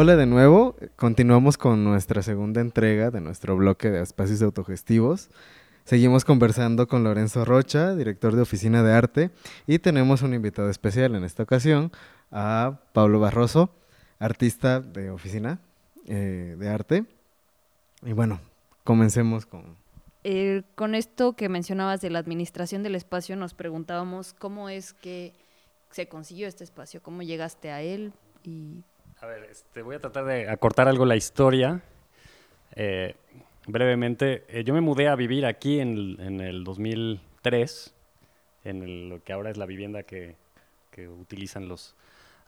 Hola de nuevo, continuamos con nuestra segunda entrega de nuestro bloque de espacios autogestivos. Seguimos conversando con Lorenzo Rocha, director de Oficina de Arte, y tenemos un invitado especial en esta ocasión, a Pablo Barroso, artista de Oficina eh, de Arte. Y bueno, comencemos con... Eh, con esto que mencionabas de la administración del espacio, nos preguntábamos cómo es que se consiguió este espacio, cómo llegaste a él y a ver, este, voy a tratar de acortar algo la historia. Eh, brevemente, eh, yo me mudé a vivir aquí en, el 2003, en lo que ahora es la vivienda que, utilizan los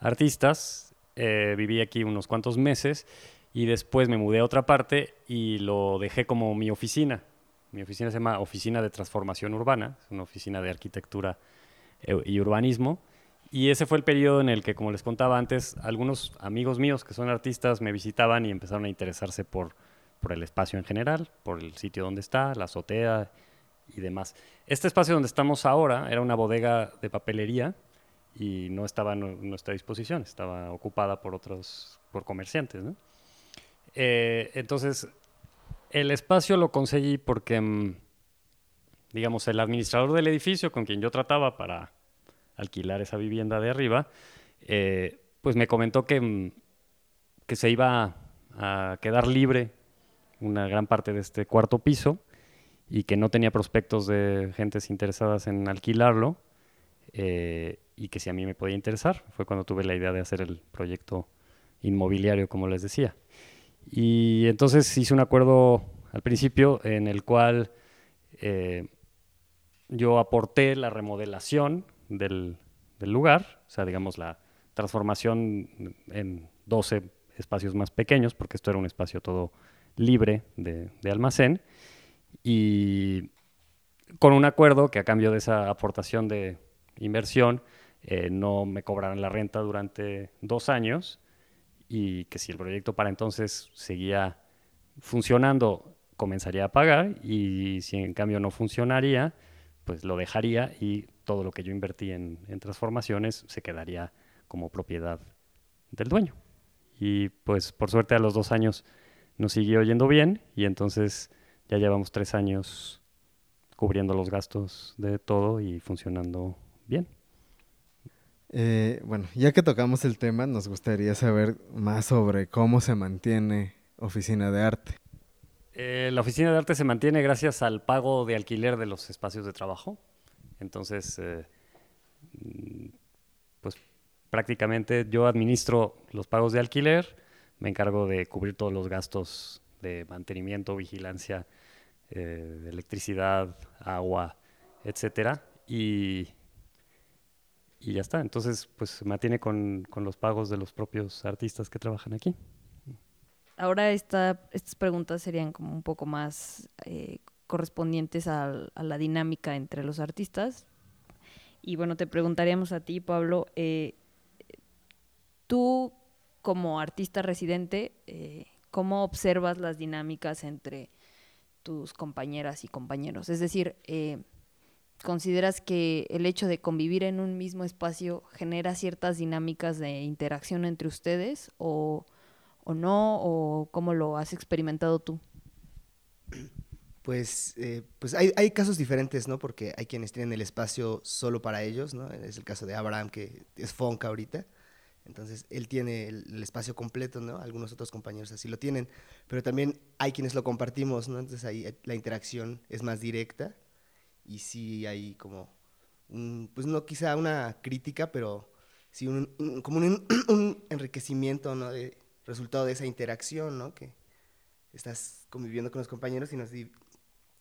artistas. Eh, viví aquí unos cuantos meses y después me mudé a otra parte y lo dejé como mi oficina. Mi oficina se llama Oficina de Transformación Urbana, es una oficina de arquitectura y urbanismo. Y ese fue el periodo en el que, como les contaba antes, algunos amigos míos que son artistas me visitaban y empezaron a interesarse por, por el espacio en general, por el sitio donde está, la azotea y demás. Este espacio donde estamos ahora era una bodega de papelería y no estaba a nuestra disposición, estaba ocupada por otros, por comerciantes. Eh, entonces, el espacio lo conseguí porque, mm, digamos, el administrador del edificio con quien yo trataba para alquilar esa vivienda de arriba, eh, pues me comentó que, mm, que se iba a quedar libre una gran parte de este cuarto piso y que no tenía prospectos de gentes interesadas en alquilarlo eh, y que si a mí me podía interesar. Fue cuando tuve la idea de hacer el proyecto inmobiliario, como les decía. Y entonces hice un acuerdo al principio en el cual eh, yo aporté la remodelación del, lugar, o sea, digamos la transformación en 12 espacios más pequeños, porque esto era un espacio todo libre de, almacén, y con un acuerdo que a cambio de esa aportación de inversión eh, no me cobraran la renta durante dos años y que si el proyecto para entonces seguía funcionando comenzaría a pagar y si en cambio no funcionaría pues lo dejaría y todo lo que yo invertí en, transformaciones se quedaría como propiedad del dueño. Y pues por suerte a los dos años nos siguió yendo bien y entonces ya llevamos tres años cubriendo los gastos de todo y funcionando bien. Eh, bueno, ya que tocamos el tema, nos gustaría saber más sobre cómo se mantiene Oficina de Arte. Eh, la Oficina de Arte se mantiene gracias al pago de alquiler de los espacios de trabajo. Entonces, eh, pues prácticamente yo administro los pagos de alquiler, me encargo de cubrir todos los gastos de mantenimiento, vigilancia, eh, electricidad, agua, etcétera, y ya está. Entonces, pues se mantiene con, los pagos de los propios artistas que trabajan aquí. Ahora estas preguntas serían como un poco más eh, correspondientes a, la dinámica entre los artistas. Y bueno, te preguntaríamos a ti, Pablo, eh, tú como artista residente, eh, ¿cómo observas las dinámicas entre tus compañeras y compañeros? Es decir, ¿consideras que el hecho de convivir en un mismo espacio genera ciertas dinámicas de interacción entre ustedes o, o no? ¿O cómo lo has experimentado tú? Pues, eh, pues hay, hay, casos diferentes, ¿no? Porque hay quienes tienen el espacio solo para ellos, ¿no? Es el caso de Abraham, que es Fonca ahorita. Entonces, él tiene el, espacio completo, ¿no? Algunos otros compañeros así lo tienen. Pero también hay quienes lo compartimos, ¿no? Entonces, ahí eh, la interacción es más directa y sí hay como, un, pues no quizá una crítica, pero sí un, como un, un, enriquecimiento, ¿no? De resultado de esa interacción, ¿no? Que estás conviviendo con los compañeros y nos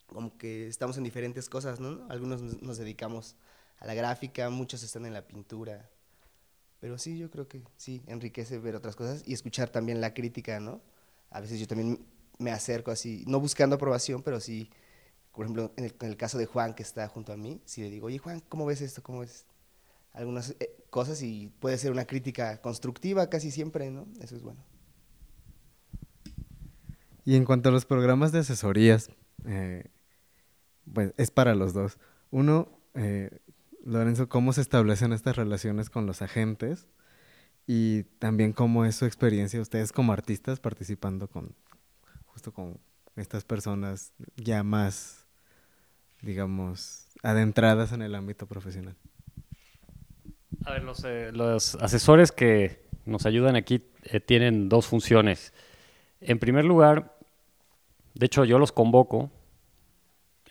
como que estamos en diferentes cosas, ¿no? Algunos nos dedicamos a la gráfica, muchos están en la pintura. Pero sí, yo creo que sí, enriquece ver otras cosas y escuchar también la crítica, ¿no? A veces yo también me acerco así, no buscando aprobación, pero sí, por ejemplo, en el, caso de Juan, que está junto a mí, si le digo, oye Juan, ¿cómo ves esto? ¿Cómo ves algunas eh, cosas? Y puede ser una crítica constructiva casi siempre, ¿no? Eso es bueno. Y en cuanto a los programas de asesorías, eh, pues es para los dos. Uno, eh, Lorenzo, ¿cómo se establecen estas relaciones con los agentes? y también cómo es su experiencia ustedes como artistas participando con justo con estas personas ya más, digamos, adentradas en el ámbito profesional. A ver, los, eh, los asesores que nos ayudan aquí eh, tienen dos funciones. En primer lugar, de hecho yo los convoco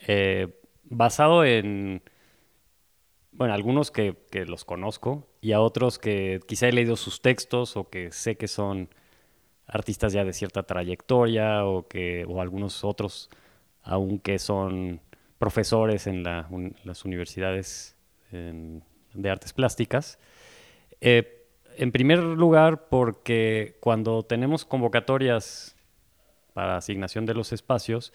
eh, basado en, bueno, algunos que, los conozco y a otros que quizá he leído sus textos o que sé que son artistas ya de cierta trayectoria o, que, o algunos otros aunque son profesores en la, las universidades en, de artes plásticas. Eh, en primer lugar, porque cuando tenemos convocatorias para asignación de los espacios,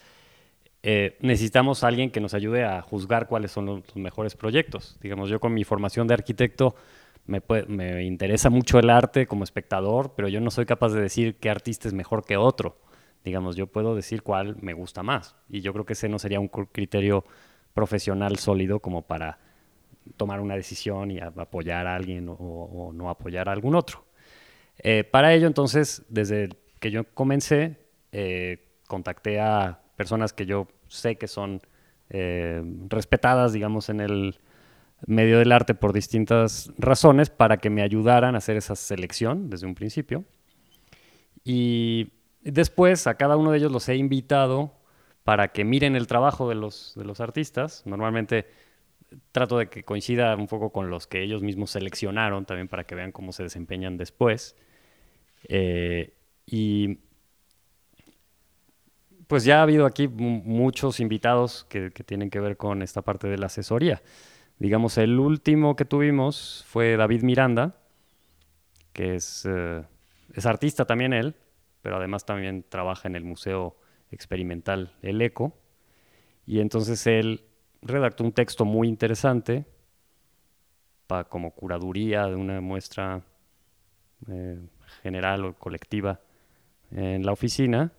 eh, necesitamos alguien que nos ayude a juzgar cuáles son los, mejores proyectos. Digamos, yo con mi formación de arquitecto me, me, interesa mucho el arte como espectador, pero yo no soy capaz de decir qué artista es mejor que otro. Digamos, yo puedo decir cuál me gusta más. Y yo creo que ese no sería un criterio profesional sólido como para tomar una decisión y apoyar a alguien o, no apoyar a algún otro. Eh, para ello, entonces, desde que yo comencé, eh, contacté a personas que yo sé que son eh, respetadas, digamos, en el medio del arte por distintas razones para que me ayudaran a hacer esa selección desde un principio. Y después a cada uno de ellos los he invitado para que miren el trabajo de los, de los artistas. Normalmente trato de que coincida un poco con los que ellos mismos seleccionaron, también para que vean cómo se desempeñan después. Eh, y pues ya ha habido aquí muchos invitados que, tienen que ver con esta parte de la asesoría. Digamos, el último que tuvimos fue David Miranda, que es, eh, es artista también él, pero además también trabaja en el Museo Experimental El Eco. Y entonces él redactó un texto muy interesante para como curaduría de una muestra eh, general o colectiva en la oficina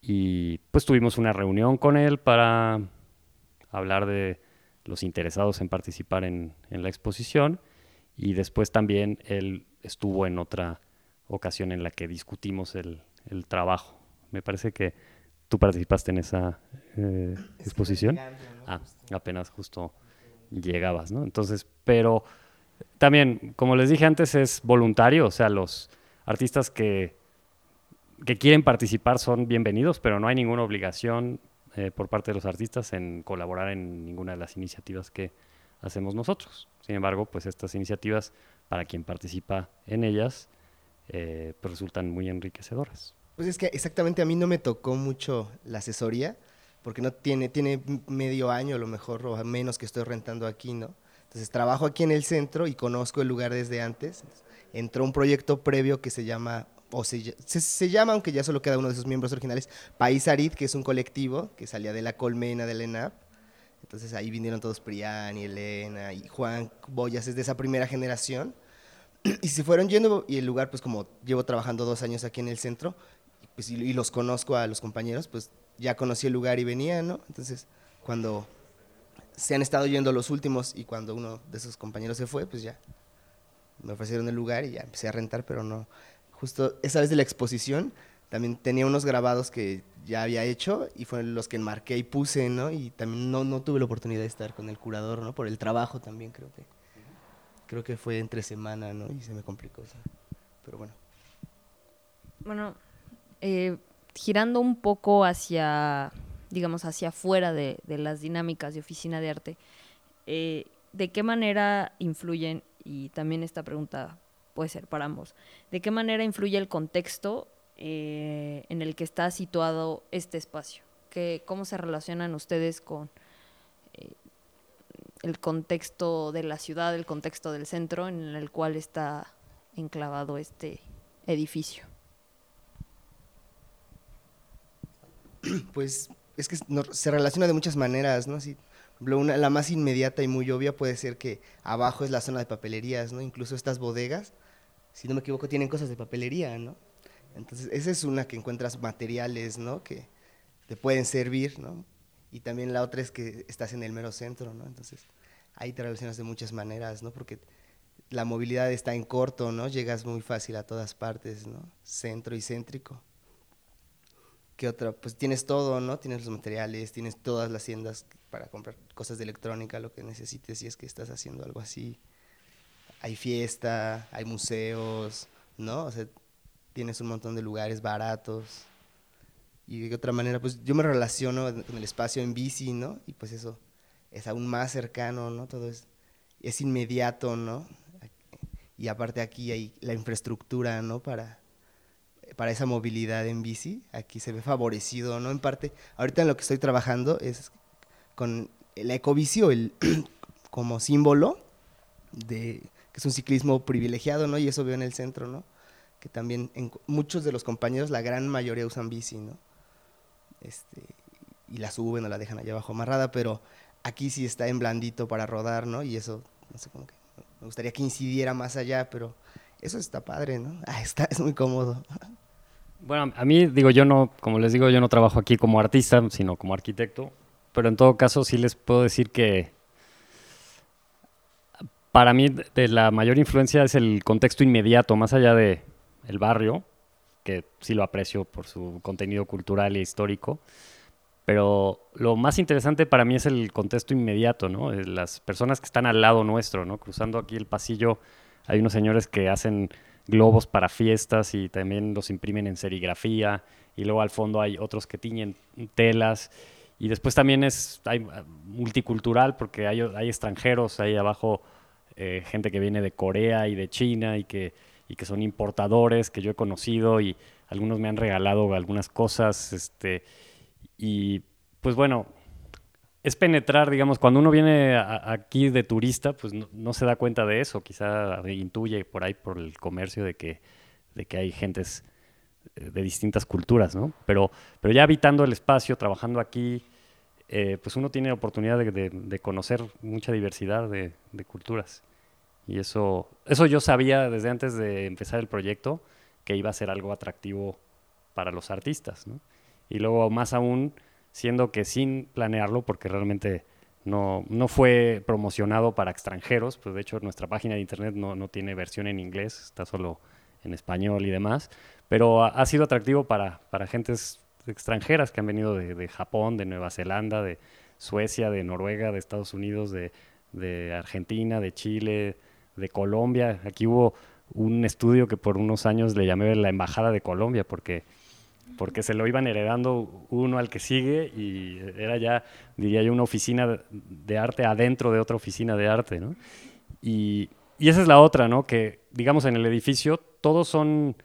y pues tuvimos una reunión con él para hablar de los interesados en participar en, la exposición y después también él estuvo en otra ocasión en la que discutimos el, trabajo. Me parece que tú participaste en esa eh, exposición. Ah, apenas justo llegabas, ¿no? Entonces, pero también, como les dije antes, es voluntario, o sea, los artistas que, que quieren participar son bienvenidos, pero no hay ninguna obligación eh, por parte de los artistas en colaborar en ninguna de las iniciativas que hacemos nosotros. Sin embargo, pues estas iniciativas, para quien participa en ellas, eh, pues resultan muy enriquecedoras. Pues es que exactamente a mí no me tocó mucho la asesoría, porque no tiene, tiene medio año a lo mejor o menos que estoy rentando aquí, ¿no? Entonces trabajo aquí en el centro y conozco el lugar desde antes. Entró un proyecto previo que se llama, o se, se, llama, aunque ya solo queda uno de sus miembros originales, País Arid, que es un colectivo que salía de la colmena de ENAP. Entonces ahí vinieron todos Prián y Elena y Juan Boyas, es de esa primera generación. Y se fueron yendo y el lugar, pues como llevo trabajando dos años aquí en el centro, pues, y los conozco a los compañeros, pues ya conocí el lugar y venía, ¿no? Entonces, cuando se han estado yendo los últimos y cuando uno de esos compañeros se fue, pues ya me ofrecieron el lugar y ya empecé a rentar, pero no. Justo esa vez de la exposición también tenía unos grabados que ya había hecho y fueron los que enmarqué y puse, ¿no? Y también no, no tuve la oportunidad de estar con el curador, ¿no? Por el trabajo también creo que. Creo que fue entre semana, ¿no? Y se me complicó, pero bueno. Bueno, eh, girando un poco hacia, digamos, hacia afuera de, las dinámicas de oficina de arte, eh, ¿de qué manera influyen, y también esta pregunta puede ser para ambos, ¿de qué manera influye el contexto eh, en el que está situado este espacio? ¿Qué, ¿Cómo se relacionan ustedes con eh, el contexto de la ciudad, el contexto del centro en el cual está enclavado este edificio? pues es que se relaciona de muchas maneras, ¿no? la más inmediata y muy obvia puede ser que abajo es la zona de papelerías, ¿no? Incluso estas bodegas, si no me equivoco, tienen cosas de papelería, ¿no? Entonces, esa es una que encuentras materiales, ¿no? Que te pueden servir, ¿no? Y también la otra es que estás en el mero centro, ¿no? Entonces, ahí te relacionas de muchas maneras, ¿no? Porque la movilidad está en corto, ¿no? Llegas muy fácil a todas partes, ¿no? Centro y céntrico. ¿Qué otra? Pues tienes todo, ¿no? Tienes los materiales, tienes todas las tiendas para comprar cosas de electrónica, lo que necesites si es que estás haciendo algo así. Hay fiesta, hay museos, ¿no? O sea, tienes un montón de lugares baratos. Y de otra manera, pues yo me relaciono con el espacio en bici, ¿no? Y pues eso es aún más cercano, ¿no? Todo es, es inmediato, ¿no? Y aparte aquí hay la infraestructura, ¿no? Para, para esa movilidad en bici, aquí se ve favorecido, ¿no? En parte, ahorita en lo que estoy trabajando es con el ecovicio, el, como símbolo de que es un ciclismo privilegiado, ¿no? Y eso veo en el centro, ¿no? Que también en, muchos de los compañeros, la gran mayoría usan bici, ¿no? Este, y la suben o la dejan allá abajo amarrada, pero aquí sí está en blandito para rodar, ¿no? Y eso, no sé, cómo que me gustaría que incidiera más allá, pero eso está padre, ¿no? Ah, está, es muy cómodo. Bueno, a mí, digo, yo no, como les digo, yo no trabajo aquí como artista, sino como arquitecto, pero en todo caso sí les puedo decir que para mí de la mayor influencia es el contexto inmediato, más allá de el barrio, que sí lo aprecio por su contenido cultural e histórico, pero lo más interesante para mí es el contexto inmediato, ¿no? Eh, las personas que están al lado nuestro, ¿no? Cruzando aquí el pasillo hay unos señores que hacen globos para fiestas y también los imprimen en serigrafía y luego al fondo hay otros que tiñen telas. Y después también es hay ah, multicultural porque hay, extranjeros ahí abajo eh, gente que viene de Corea y de China y que y que son importadores que yo he conocido y algunos me han regalado algunas cosas este y pues bueno, es penetrar, digamos, cuando uno viene aquí de turista, pues no, se da cuenta de eso, quizá intuye por ahí por el comercio de que, de que hay gentes eh, de distintas culturas, ¿no? Pero, pero ya habitando el espacio, trabajando aquí, eh, pues uno tiene oportunidad de, conocer mucha diversidad de, de, culturas. Y eso, eso yo sabía desde antes de empezar el proyecto que iba a ser algo atractivo para los artistas, ¿no? y luego más aún siendo que sin planearlo, porque realmente no, no fue promocionado para extranjeros, pues de hecho nuestra página de internet no, no tiene versión en inglés, está solo en español y demás, pero ha, sido atractivo para, para gentes extranjeras que han venido de, de, Japón, de Nueva Zelanda, de Suecia, de Noruega, de Estados Unidos, de, de Argentina, de Chile, de Colombia. Aquí hubo un estudio que por unos años le llamé la Embajada de Colombia, porque porque se lo iban heredando uno al que sigue y era ya, diría yo, una oficina de arte adentro de otra oficina de arte, ¿no? Y, y esa es la otra, ¿no? Que, digamos, en el edificio todos son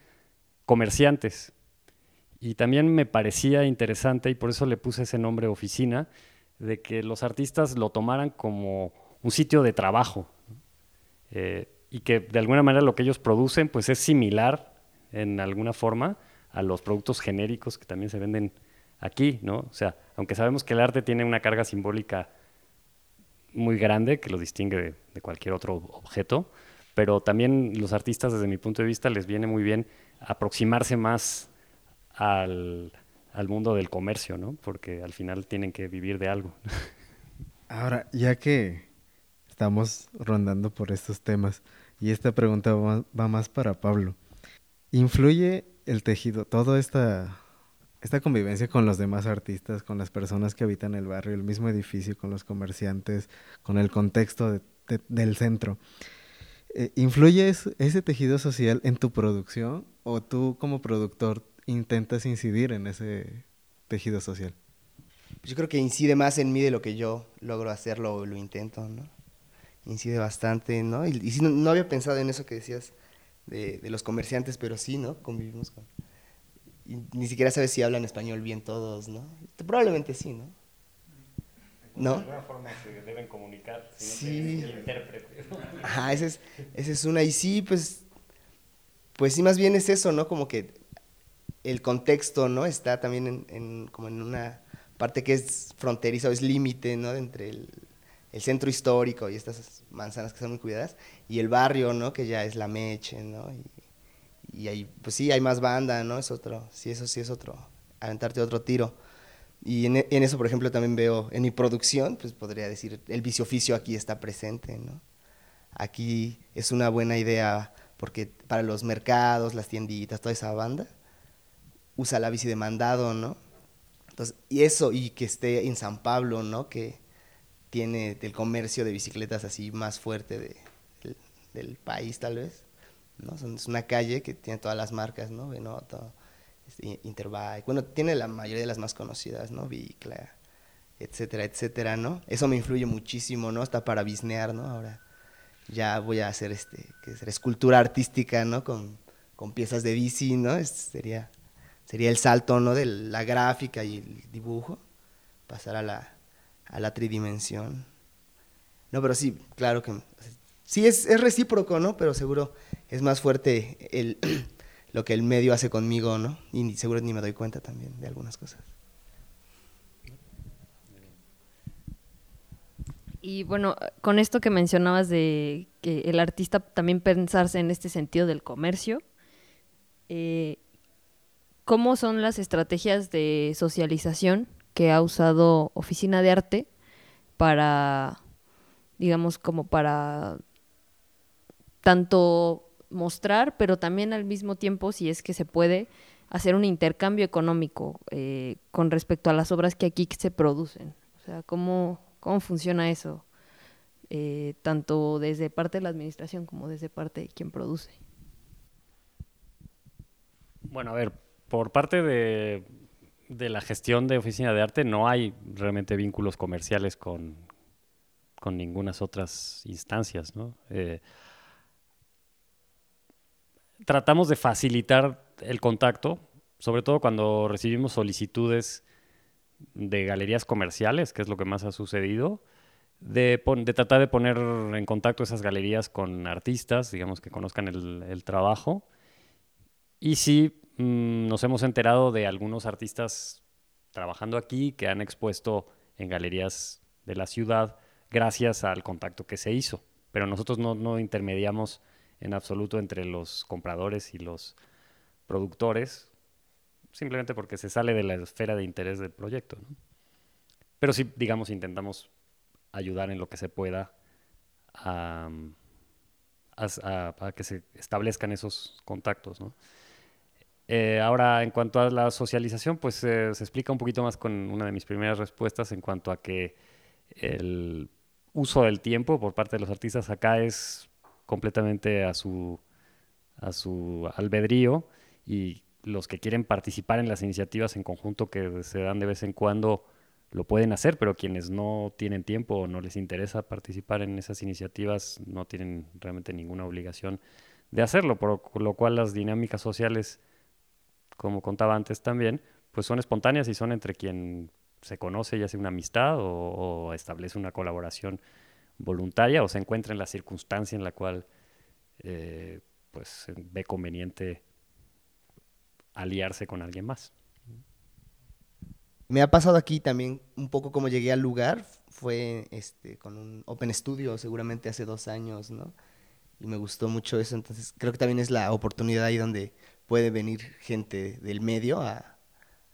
comerciantes. Y también me parecía interesante, y por eso le puse ese nombre oficina, de que los artistas lo tomaran como un sitio de trabajo. Eh, y que de alguna manera lo que ellos producen pues es similar en alguna forma a los productos genéricos que también se venden aquí, ¿no? O sea, aunque sabemos que el arte tiene una carga simbólica muy grande que lo distingue de, cualquier otro objeto, pero también los artistas, desde mi punto de vista, les viene muy bien aproximarse más al, al mundo del comercio, ¿no? Porque al final tienen que vivir de algo. Ahora, ya que estamos rondando por estos temas, y esta pregunta va más para Pablo, ¿influye el tejido, toda esta, esta convivencia con los demás artistas, con las personas que habitan el barrio, el mismo edificio, con los comerciantes, con el contexto del centro. Eh, ¿Influye ese tejido social en tu producción o tú como productor intentas incidir en ese tejido social? Yo creo que incide más en mí de lo que yo logro hacerlo o lo intento, ¿no? Incide bastante, ¿no? Y, si no, había pensado en eso que decías de, los comerciantes, pero sí, ¿no? Convivimos con... Y ni siquiera sabes si hablan español bien todos, ¿no? Probablemente sí, ¿no? ¿No? De alguna forma se deben comunicar, sí. intérprete. Ajá, esa es, esa es una. Y sí, pues, pues sí, más bien es eso, ¿no? Como que el contexto, ¿no? Está también en, en como en una parte que es fronteriza o es límite, ¿no? Entre el, el centro histórico y estas manzanas que son muy cuidadas, y el barrio, ¿no? Que ya es la meche, ¿no? Y, y ahí, pues sí, hay más banda, ¿no? Es otro, sí, eso sí es otro, aventarte otro tiro. Y en, eso, por ejemplo, también veo, en mi producción, pues podría decir, el vicio oficio aquí está presente, ¿no? aquí es una buena idea porque para los mercados, las tienditas, toda esa banda, usa la bici de mandado, ¿no? Entonces, y eso, y que esté en San Pablo, ¿no? Que tiene el comercio de bicicletas así más fuerte de, del, país, tal vez, ¿no? Es una calle que tiene todas las marcas, ¿no? Benoto, este, Interbike, bueno, tiene la mayoría de las más conocidas, ¿no? Bicla, etcétera, etcétera, ¿no? Eso me influye muchísimo, ¿no? Hasta para bisnear, ¿no? Ahora ya voy a hacer este, que es escultura artística, ¿no? Con, con piezas de bici, ¿no? Sería, sería el salto, ¿no? De la gráfica y el dibujo, pasar a la, a la tridimensión. No, pero sí, claro que sí es, es recíproco, ¿no? Pero seguro es más fuerte el, lo que el medio hace conmigo, ¿no? Y seguro ni me doy cuenta también de algunas cosas. Y bueno, con esto que mencionabas de que el artista también pensarse en este sentido del comercio, eh, ¿cómo son las estrategias de socialización que ha usado Oficina de Arte para, digamos, como para tanto mostrar, pero también al mismo tiempo, si es que se puede, hacer un intercambio económico eh, con respecto a las obras que aquí se producen? O sea, ¿cómo, ¿Cómo funciona eso? Eh, tanto desde parte de la administración como desde parte de quien produce. Bueno, a ver, por parte de, la gestión de oficina de arte no hay realmente vínculos comerciales con, con ninguna otras instancias, ¿no? Eh, tratamos de facilitar el contacto, sobre todo cuando recibimos solicitudes de galerías comerciales, que es lo que más ha sucedido, de, tratar de poner en contacto esas galerías con artistas, digamos, que conozcan el, trabajo. Y sí, mm, nos hemos enterado de algunos artistas trabajando aquí que han expuesto en galerías de la ciudad gracias al contacto que se hizo. Pero nosotros no, no intermediamos en absoluto entre los compradores y los productores, simplemente porque se sale de la esfera de interés del proyecto. Pero sí, digamos, intentamos ayudar en lo que se pueda a, que se establezcan esos contactos. Eh, ahora, en cuanto a la socialización, pues eh, se explica un poquito más con una de mis primeras respuestas en cuanto a que el uso del tiempo por parte de los artistas acá es completamente a su, a su albedrío y los que quieren participar en las iniciativas en conjunto que se dan de vez en cuando lo pueden hacer, pero quienes no tienen tiempo o no les interesa participar en esas iniciativas no tienen realmente ninguna obligación de hacerlo, por lo cual las dinámicas sociales, como contaba antes también, pues son espontáneas y son entre quien se conoce y hace una amistad o, establece una colaboración voluntaria o se encuentra en la circunstancia en la cual eh, pues ve conveniente aliarse con alguien más. Me ha pasado aquí también un poco como llegué al lugar, fue este, con un Open Studio seguramente hace dos años, ¿no? Y me gustó mucho eso, entonces creo que también es la oportunidad ahí donde puede venir gente del medio a,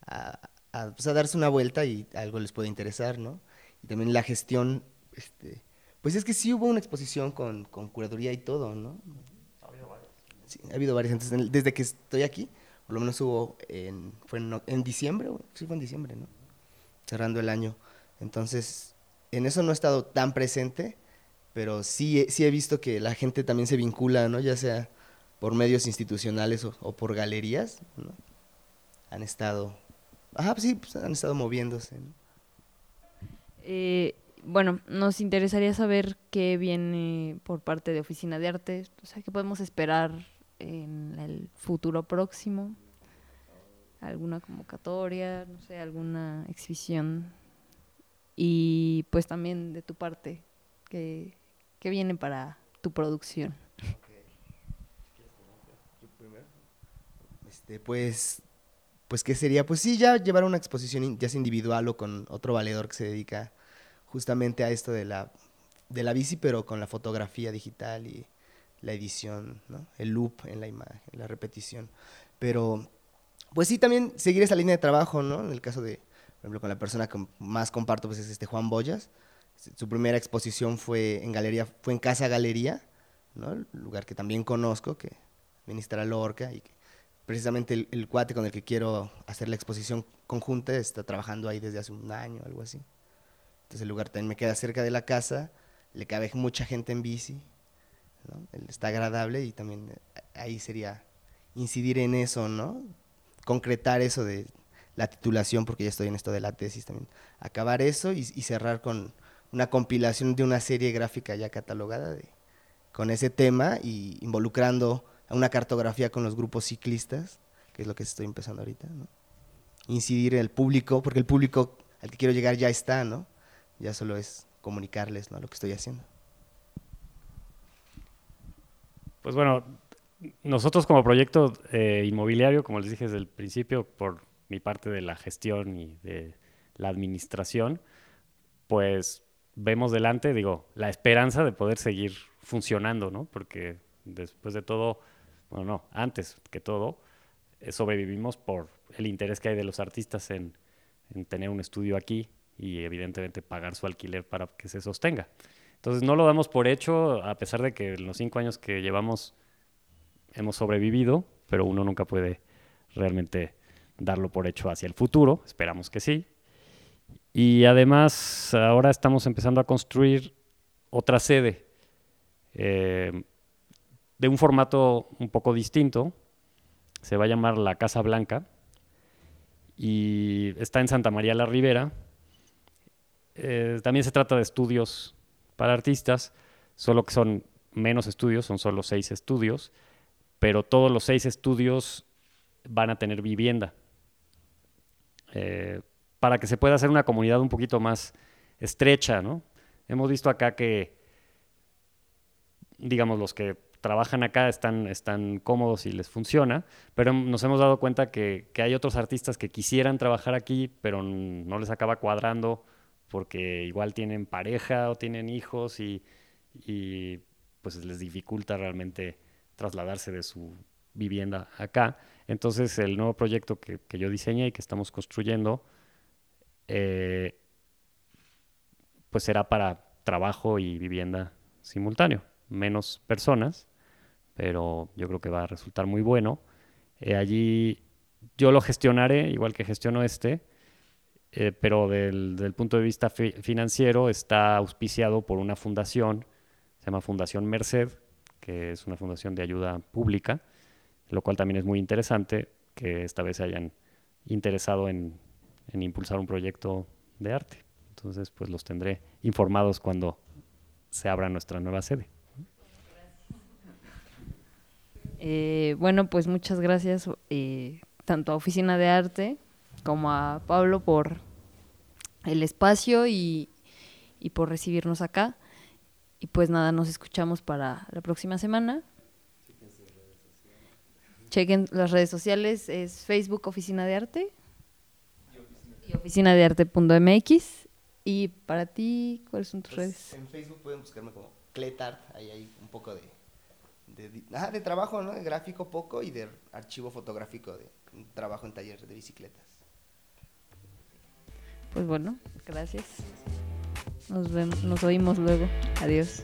a, pues, darse una vuelta y algo les puede interesar, ¿no? Y también la gestión, este, pues es que sí hubo una exposición con, con curaduría y todo, ¿no? Ha habido varias. Sí, ha habido varias. Entonces, desde que estoy aquí, por lo menos hubo en, fue en, diciembre, sí fue en diciembre, ¿no? Cerrando el año. Entonces, en eso no he estado tan presente, pero sí, sí he visto que la gente también se vincula, ¿no? Ya sea por medios institucionales o, por galerías. Han estado, ajá, pues sí, pues han estado moviéndose, eh, bueno, nos interesaría saber qué viene por parte de Oficina de Arte, o sea, qué podemos esperar en el futuro próximo? ¿Alguna convocatoria, no sé, alguna exhibición? Y pues también de tu parte, ¿qué, qué viene para tu producción? Este, pues, pues, ¿qué sería? Pues sí, ya llevar una exposición ya sea individual o con otro valedor que se dedica justamente a esto de la, de la bici, pero con la fotografía digital y, la edición, ¿no? el loop en la imagen, la repetición. Pero, pues sí, también seguir esa línea de trabajo, ¿no? En el caso de, por ejemplo, con la persona que más comparto, pues es este Juan Boyas. Su primera exposición fue en galería, fue en Casa Galería, ¿no? El lugar que también conozco, que ministra Lorca y que precisamente el, el, cuate con el que quiero hacer la exposición conjunta está trabajando ahí desde hace un año, algo así. Entonces el lugar también me queda cerca de la casa, le cabe mucha gente en bici, ¿no? está agradable y también eh, ahí sería incidir en eso, ¿no? Concretar eso de la titulación, porque ya estoy en esto de la tesis también. Acabar eso y, y cerrar con una compilación de una serie gráfica ya catalogada de, con ese tema y involucrando una cartografía con los grupos ciclistas, que es lo que estoy empezando ahorita. Incidir en el público, porque el público al que quiero llegar ya está, ¿no? Ya solo es comunicarles lo que estoy haciendo. Pues bueno, nosotros como proyecto eh, inmobiliario, como les dije desde el principio, por mi parte de la gestión y de la administración, pues vemos delante, digo, la esperanza de poder seguir funcionando, ¿no? Porque después de todo, bueno, no, antes que todo, eh, sobrevivimos por el interés que hay de los artistas en, en, tener un estudio aquí y evidentemente pagar su alquiler para que se sostenga. Entonces no lo damos por hecho, a pesar de que en los cinco años que llevamos hemos sobrevivido, pero uno nunca puede realmente darlo por hecho hacia el futuro, esperamos que sí. Y además ahora estamos empezando a construir otra sede eh, de un formato un poco distinto. Se va a llamar la Casa Blanca y está en Santa María la Ribera. Eh, también se trata de estudios para artistas, solo que son menos estudios, son solo seis estudios, pero todos los seis estudios van a tener vivienda. Eh, para que se pueda hacer una comunidad un poquito más estrecha, ¿no? Hemos visto acá que, digamos, los que trabajan acá están, están cómodos y les funciona, pero nos hemos dado cuenta que, que, hay otros artistas que quisieran trabajar aquí, pero no les acaba cuadrando porque igual tienen pareja o tienen hijos y, y pues les dificulta realmente trasladarse de su vivienda acá. Entonces el nuevo proyecto que, que yo diseñé y que estamos construyendo, eh, pues será para trabajo y vivienda simultáneo. Menos personas, pero yo creo que va a resultar muy bueno. Eh, allí yo lo gestionaré, igual que gestiono este, eh, pero del, del, punto de vista fi financiero está auspiciado por una fundación, se llama Fundación Merced, que es una fundación de ayuda pública, lo cual también es muy interesante que esta vez se hayan interesado en impulsar un proyecto de arte. Entonces, pues los tendré informados cuando se abra nuestra nueva sede. Eh, bueno, pues muchas gracias eh, tanto a Oficina de Arte como a Pablo por el espacio y, y por recibirnos acá. Y pues nada, nos escuchamos para la próxima semana. Chequen las redes sociales, es Facebook Oficina de Arte y oficina de arte.mx. Y para ti, ¿cuáles son tus Pues, redes? En Facebook pueden buscarme como Cletart, ahí hay un poco de, de, ajá, de trabajo, ¿no? De gráfico poco y de archivo fotográfico de trabajo en taller de bicicletas. Pues bueno, gracias. Nos, vemos, nos oímos luego. Adiós.